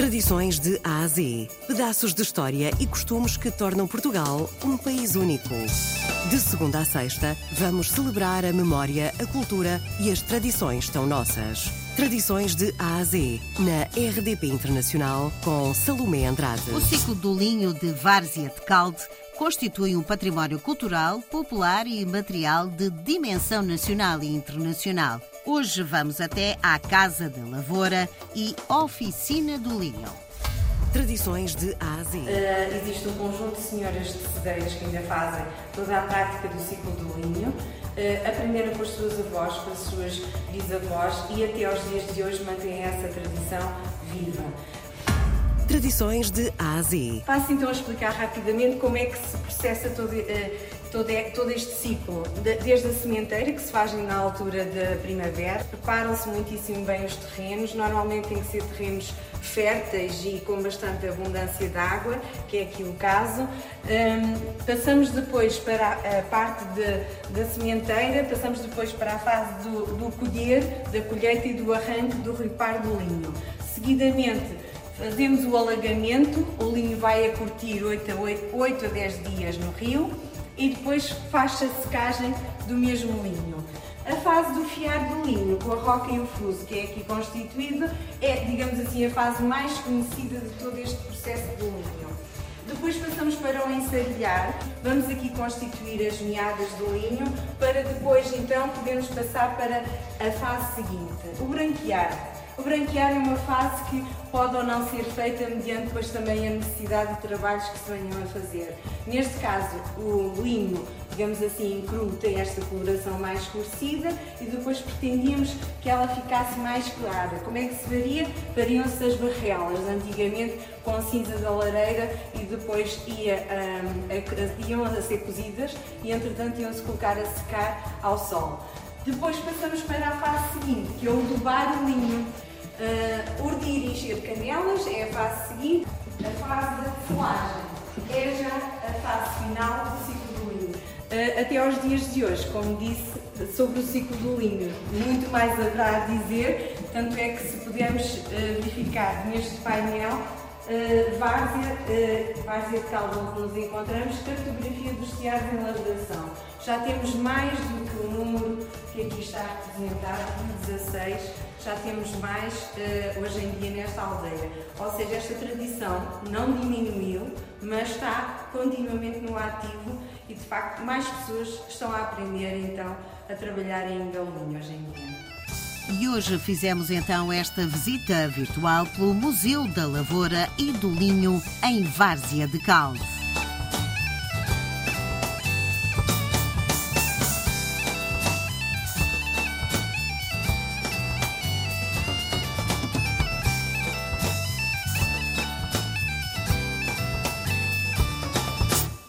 Tradições de A a Z. Pedaços de história e costumes que tornam Portugal um país único. De segunda a sexta, vamos celebrar a memória, a cultura e as tradições tão nossas. Tradições de A a Z, na RDP Internacional, com Salomé Andrade. O ciclo do linho de Várzea de Calde constitui um património cultural, popular e material de dimensão nacional e internacional. Hoje vamos até à Casa da Lavoura e Oficina do Linho. Tradições de A a Z. Uh, existe um conjunto de senhoras de cedeiras que ainda fazem toda a prática do ciclo do linho. Uh, aprenderam com as suas avós, com as suas bisavós e até aos dias de hoje mantêm essa tradição viva. Tradições de A a Z. Passo então a explicar rapidamente como é que se processa todo, uh, todo, todo este ciclo, desde a sementeira, que se faz na altura da primavera, preparam-se muitíssimo bem os terrenos, normalmente tem que ser terrenos férteis e com bastante abundância de água, que é aqui o caso. Um, passamos depois para a parte de, da sementeira, passamos depois para a fase do, do colher, da colheita e do arranque do ripar do linho. Seguidamente, fazemos o alagamento, o linho vai a curtir 8 a, 8, 8 a 10 dias no rio e depois faz-se a secagem do mesmo linho. A fase do fiar do linho com a roca e o fuso, que é aqui constituído, é, digamos assim, a fase mais conhecida de todo este processo do linho. Depois passamos para o ensarilhar, vamos aqui constituir as meadas do linho, para depois então podermos passar para a fase seguinte, o branquear. O branquear é uma fase que pode ou não ser feita mediante depois também a necessidade de trabalhos que se venham a fazer. Neste caso, o linho, digamos assim, cru, tem esta coloração mais escurecida e depois pretendíamos que ela ficasse mais clara. Como é que se faria? Fariam-se as barrelas, antigamente com cinza da lareira e depois ia, um, a, iam a ser cozidas e entretanto iam-se colocar a secar ao sol. Depois passamos para a fase seguinte, que é o dubar o linho. Uh, urdir e encher canelas é a fase seguinte. A fase da folagem é já a fase final do ciclo do linho. Uh, até aos dias de hoje, como disse, sobre o ciclo do linho, muito mais haverá a dizer, tanto é que se pudermos uh, verificar neste painel, uh, várzea, uh, várzea onde nos encontramos, cartografia dos teatros em elaboração. Já temos mais do que o número que aqui está representado, 16 já temos mais uh, hoje em dia nesta aldeia. Ou seja, esta tradição não diminuiu, mas está continuamente no ativo e de facto mais pessoas estão a aprender então a trabalhar em galinho hoje em dia. E hoje fizemos então esta visita virtual pelo Museu da Lavoura e do Linho em Várzea de Calde.